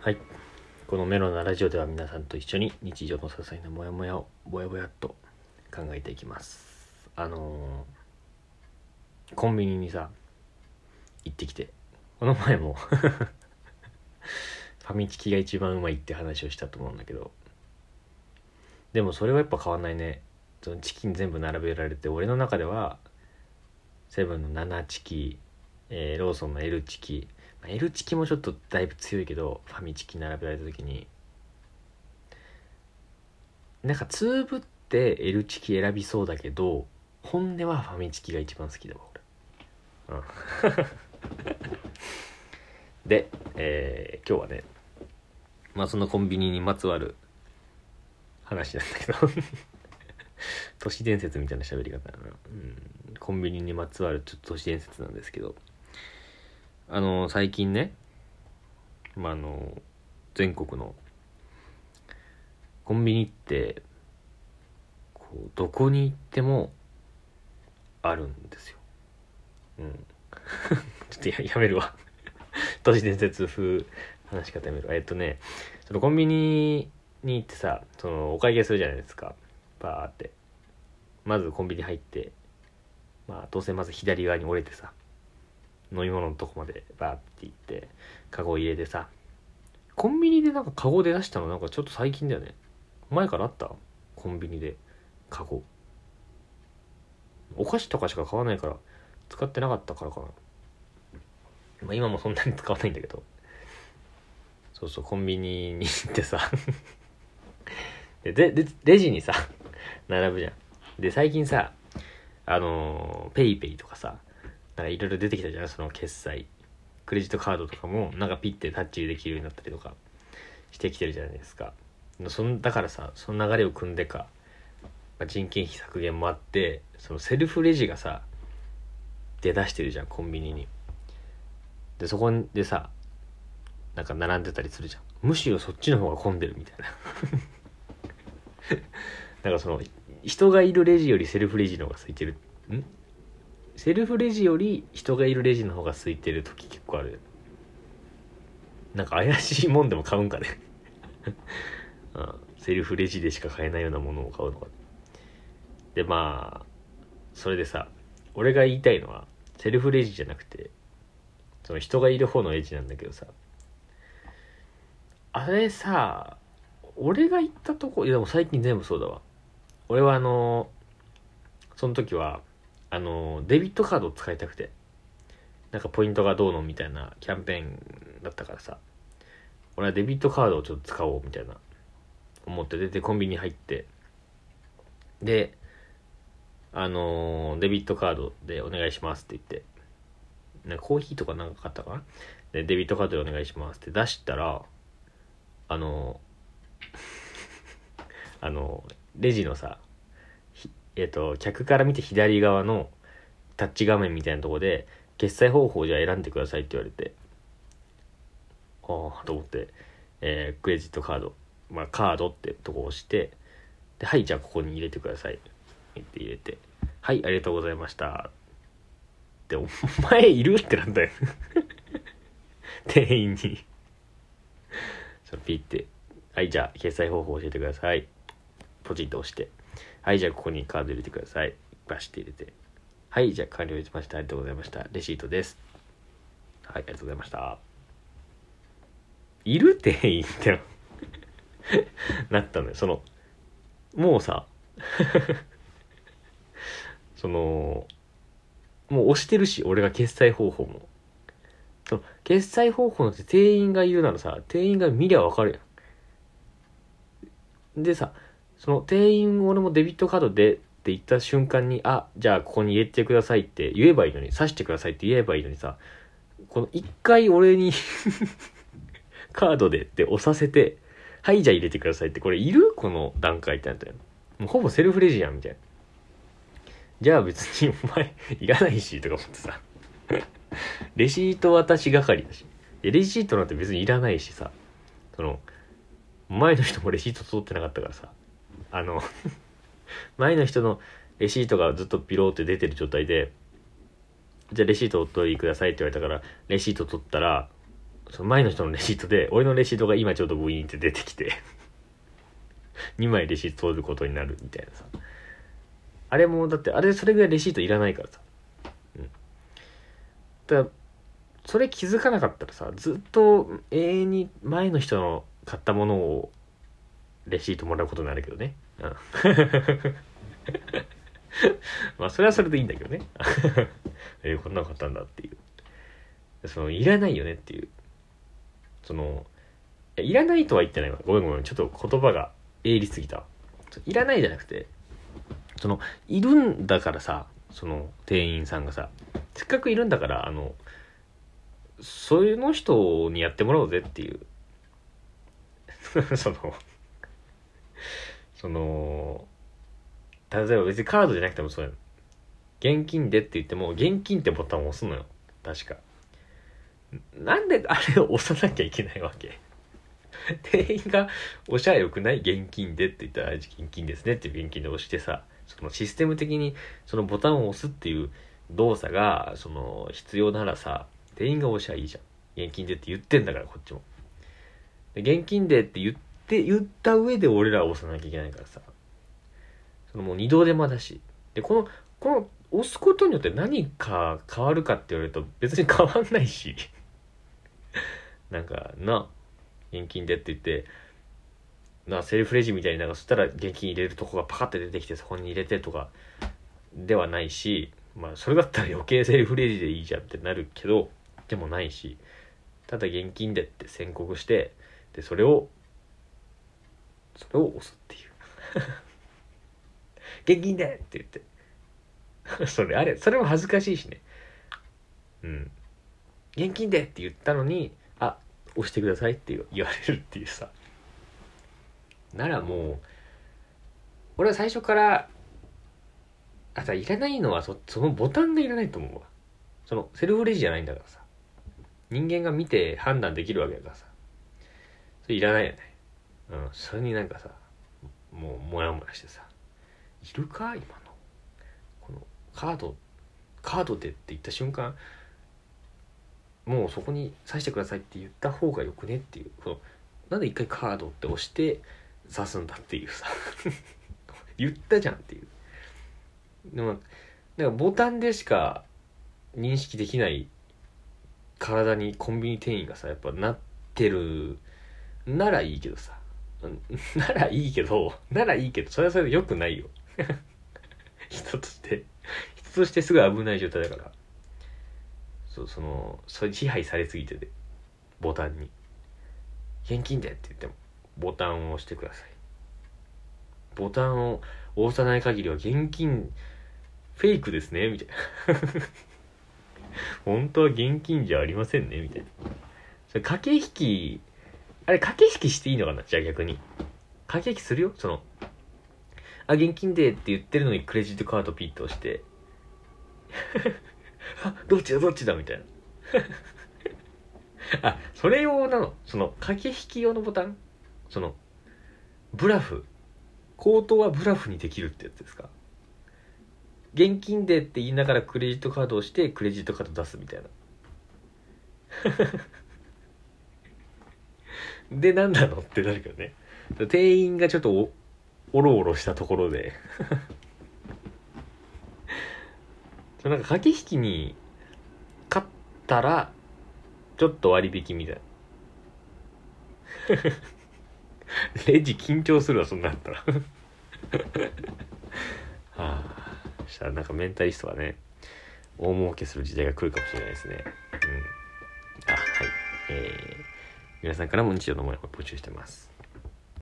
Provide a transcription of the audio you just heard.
はい。このメロなラジオでは皆さんと一緒に日常の些細なモヤモヤをぼやぼやっと考えていきます。あのーコンビニにさ行ってきてこの前も ファミチキが一番うまいって話をしたと思うんだけどでもそれはやっぱ変わんないね。そのチキン全部並べられて俺の中ではセブンの7チキ、えーローソンの L チキ L チキもちょっとだいぶ強いけどファミチキ並べられた時に。なんかつぶって L チキ選びそうだけど本音はファミチキが一番好きだわ俺。うん。で、えー今日はねまあそのコンビニにまつわる話なんだけど。都市伝説みたいな喋り方だな、うん、コンビニにまつわるちょっと都市伝説なんですけど。あの最近ねまああの全国のコンビニってこうどこに行ってもあるんですよ。うん。ちょっとややめるわ。都市伝説風話し方やめるわ。えっとねそのコンビニに行ってさそのお会計するじゃないですか。バーって。まずコンビニ入ってまあどうせまず左側に折れてさ飲み物のとこまでバーって行ってカゴ入れてさコンビニでなんかカゴで出したのなんかちょっと最近だよね。前からあった？コンビニで。カゴ。お菓子とかしか買わないから使ってなかったからかな。まあ今もそんなに使わないんだけど。そうそうコンビニに行ってさ。でででレジにさ並ぶじゃん。で最近さあのペイペイとかさなんかいろいろ出てきたじゃんその決済。クレジットカードとかもなんかピッてタッチできるようになったりとかしてきてるじゃないですか。そんだからさその流れを汲んでか、まあ、人件費削減もあってそのセルフレジがさ出だしてるじゃんコンビニに。でそこでさなんか並んでたりするじゃん。むしろそっちの方が混んでるみたいな。なんかその人がいるレジよりセルフレジの方が空いてる。ん？セルフレジより人がいるレジの方が空いてる時結構ある。なんか怪しいもんでも買うんかね。うん。セルフレジでしか買えないようなものを買うのか。でまあそれでさ俺が言いたいのはセルフレジじゃなくてその人がいる方のレジなんだけどさあれさ俺が行ったとこいやでも最近全部そうだわ。俺はあのその時はあのデビットカードを使いたくて。なんかポイントがどうのみたいなキャンペーンだったからさ。俺はデビットカードをちょっと使おうみたいな。思って出てコンビニ入って。であのデビットカードでお願いしますって言って。なコーヒーとかなんか買ったかな。でデビットカードでお願いしますって。出したらあの あのレジのさえっ、と客から見て左側のタッチ画面みたいなとこで決済方法じゃ選んでくださいって言われて。ああと思って、えークレジットカード。まあカードってとこを押してではいじゃあここに入れてください。って入れて。はいありがとうございました。でお前いるってなんだよ。店員に。そのピッて。はいじゃあ決済方法教えてください。ポチッと押して。はいじゃあここにカード入れてください。バシッて入れて。はいじゃあ完了しました。ありがとうございました。レシートです。はいありがとうございました。いる店員って なったのよ。そのもうさ そのもう押してるし俺が決済方法も。その決済方法のって店員がいるならさ店員が見りゃわかるやん。でさその店員俺もデビットカードでって言った瞬間にあじゃあここに入れてくださいって言えばいいのに刺してくださいって言えばいいのにさこの一回俺に カードでって押させてはいじゃあ入れてくださいってこれいる？この段階ってなったよもうほぼセルフレジやんみたいな。じゃあ別にお前いらないしとか思ってさ。レシート渡し係だし。レシートなんて別にいらないしさ。その前の人もレシート取ってなかったからさ。あの前の人のレシートがずっとピローって出てる状態でじゃあレシートお取りくださいって言われたからレシート取ったらその前の人のレシートで俺のレシートが今ちょうどブイーンって出てきて2枚レシート取ることになるみたいなさ。あれもだってあれそれぐらいレシートいらないからさ。うん。だからそれ気づかなかったらさずっと永遠に前の人の買ったものをレシートもらうことになるけどね。うん。まあそれはそれでいいんだけどね。えー、こんなの買ったんだっていう。そのいらないよねっていう。そのいらないとは言ってないわ。ごめんごめん。ちょっと言葉が鋭利すぎたいらないじゃなくてそのいるんだからさその店員さんがさせっかくいるんだからあのそういうの人にやってもらおうぜっていう。そのその例えば別にカードじゃなくてもそうや現金でって言っても現金ってボタンを押すのよ。確か。なんであれを押さなきゃいけないわけ？店員がおしゃれよくない現金でって言ったら現金ですねって現金で押してさそのシステム的にそのボタンを押すっていう動作がその必要ならさ店員が押しゃいいじゃん。現金でって言ってんだからこっちも。現金でって言ってって言った上で俺らは押さなきゃいけないからさ。そのもう二度手間だし。でこのこの押すことによって何か変わるかって言われると別に変わんないし。なんかな現金でって言ってなセルフレジみたいになんかそしたら現金入れるとこがパカって出てきてそこに入れてとかではないしまあそれだったら余計セルフレジでいいじゃんってなるけどでもないしただ現金でって宣告してでそれをそれを押すっていう。現金でって言って。それあれそれも恥ずかしいしね。うん。現金でって言ったのにあ押してくださいって言われるっていうさ。ならもう俺は最初からあさいらないのはそそのボタンがいらないと思うわ。そのセルフレジじゃないんだからさ。人間が見て判断できるわけだからさ。それいらないよね。うんそれになんかさもうモヤモヤしてさいるか？今の。このカードカードでって言った瞬間もうそこに刺してくださいって言った方がよくねっていうそのなんで一回カードって押して刺すんだっていうさ 言ったじゃんっていう。でもなんかボタンでしか認識できない体にコンビニ店員がさやっぱなってるならいいけどさ ならいいけどならいいけどそれはそれでよくないよ。人として。人としてすごい危ない状態だから。そうそのそれ支配されすぎててボタンに。現金でって言ってもボタンを押してください。ボタンを押さない限りは現金フェイクですねみたいな。本当は現金じゃありませんねみたいな。それ駆け引きあれ駆け引きしていいのかな？じゃあ逆に。駆け引きするよ？そのあ現金でって言ってるのにクレジットカードピッと押して。あどっちだ？どっちだ？みたいな。あそれ用なの？その駆け引き用のボタン？そのブラフ。口頭はブラフにできるってやつですか？現金でって言いながらクレジットカードをしてクレジットカード出すみたいな。で何なの？ってなるけどね。店員がちょっとおおろおろしたところで。なんか駆け引きに勝ったらちょっと割引みたいな。レジ緊張するわそんなんだったら。はあしたらなんかメンタリストはね大儲けする時代が来るかもしれないですね。うん、皆さんからも日常の思いを募集してます。